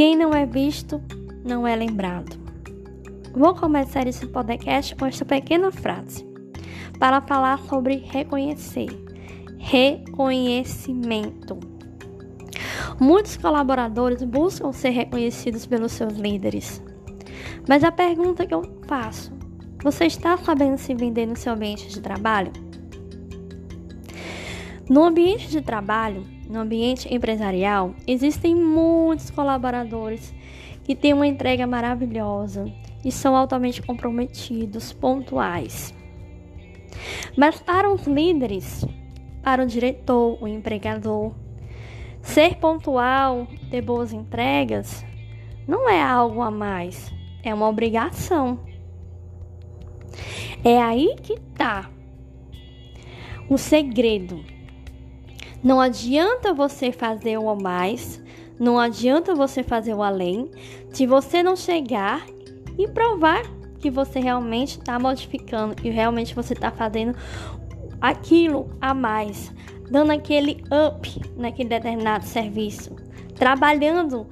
Quem não é visto, não é lembrado. Vou começar esse podcast com esta pequena frase para falar sobre reconhecer. Reconhecimento. Muitos colaboradores buscam ser reconhecidos pelos seus líderes. Mas a pergunta que eu faço: você está sabendo se vender no seu ambiente de trabalho? No ambiente de trabalho, no ambiente empresarial, existem muitos colaboradores que têm uma entrega maravilhosa e são altamente comprometidos, pontuais. Mas para os líderes, para o diretor, o empregador, ser pontual, ter boas entregas, não é algo a mais, é uma obrigação. É aí que está o segredo não adianta você fazer o mais, não adianta você fazer o além, se você não chegar e provar que você realmente está modificando e realmente você está fazendo aquilo a mais, dando aquele up naquele determinado serviço, trabalhando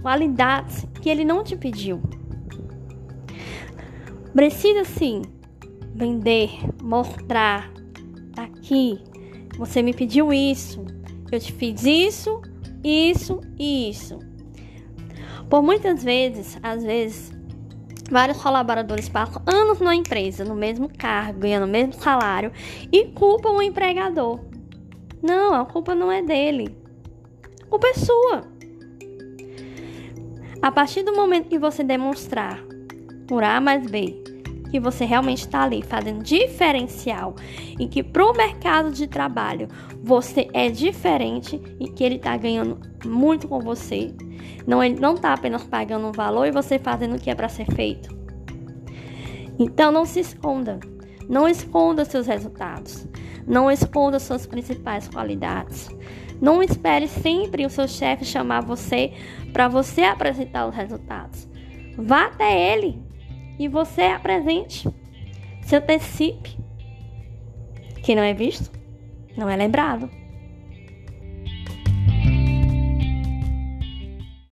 qualidades que ele não te pediu. Precisa sim vender, mostrar aqui você me pediu isso, eu te fiz isso, isso e isso. Por muitas vezes, às vezes, vários colaboradores passam anos na empresa, no mesmo cargo, ganhando o mesmo salário e culpam o empregador. Não, a culpa não é dele. A culpa é sua. A partir do momento que você demonstrar por A mais B que você realmente está ali fazendo diferencial e que para o mercado de trabalho você é diferente e que ele está ganhando muito com você. Não, ele não está apenas pagando um valor e você fazendo o que é para ser feito. Então não se esconda. Não esconda seus resultados. Não esconda suas principais qualidades. Não espere sempre o seu chefe chamar você para você apresentar os resultados. Vá até ele e você apresente seu antecipe. Que não é visto, não é lembrado.